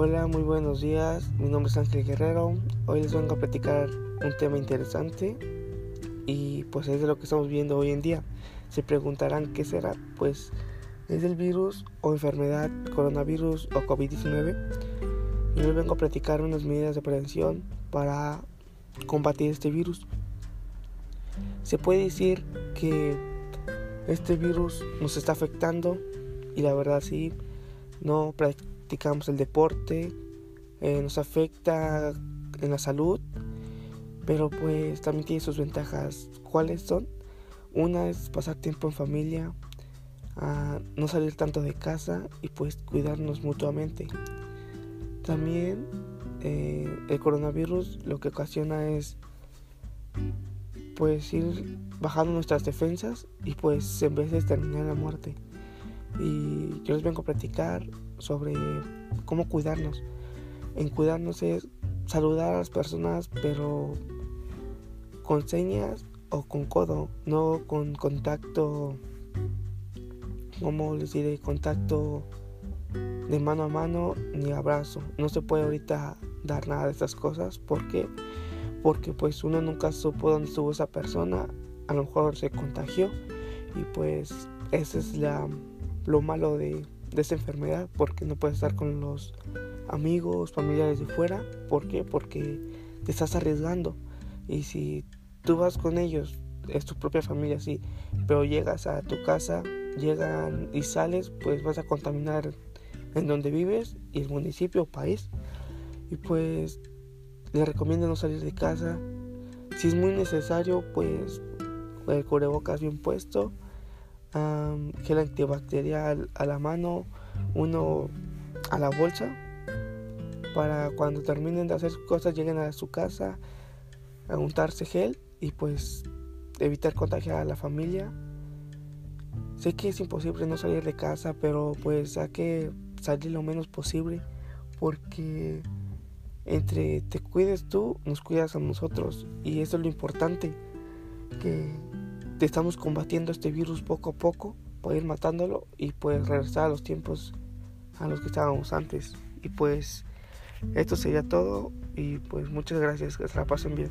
Hola, muy buenos días. Mi nombre es Ángel Guerrero. Hoy les vengo a platicar un tema interesante y pues es de lo que estamos viendo hoy en día. Se preguntarán qué será, pues es el virus o enfermedad coronavirus o COVID-19 y les vengo a platicar unas medidas de prevención para combatir este virus. Se puede decir que este virus nos está afectando y la verdad sí, no el deporte, eh, nos afecta en la salud, pero pues también tiene sus ventajas. ¿Cuáles son? Una es pasar tiempo en familia, no salir tanto de casa y pues cuidarnos mutuamente. También eh, el coronavirus lo que ocasiona es pues ir bajando nuestras defensas y pues en vez de terminar la muerte y yo les vengo a platicar sobre cómo cuidarnos. En cuidarnos es saludar a las personas, pero con señas o con codo, no con contacto, como les diré, contacto de mano a mano ni abrazo. No se puede ahorita dar nada de estas cosas. ¿Por qué? Porque pues uno nunca supo dónde estuvo esa persona. A lo mejor se contagió y pues esa es la lo malo de, de esta enfermedad, porque no puedes estar con los amigos, familiares de fuera. ¿Por qué? Porque te estás arriesgando. Y si tú vas con ellos, es tu propia familia, sí, pero llegas a tu casa, llegan y sales, pues vas a contaminar en donde vives y el municipio o país. Y pues les recomiendo no salir de casa. Si es muy necesario, pues el cubrebocas bien puesto gel antibacterial a la mano, uno a la bolsa, para cuando terminen de hacer cosas lleguen a su casa a untarse gel y pues evitar contagiar a la familia. Sé que es imposible no salir de casa, pero pues hay que salir lo menos posible porque entre te cuides tú, nos cuidas a nosotros y eso es lo importante que estamos combatiendo este virus poco a poco para ir matándolo y pues regresar a los tiempos a los que estábamos antes. Y pues esto sería todo y pues muchas gracias, que se la pasen bien.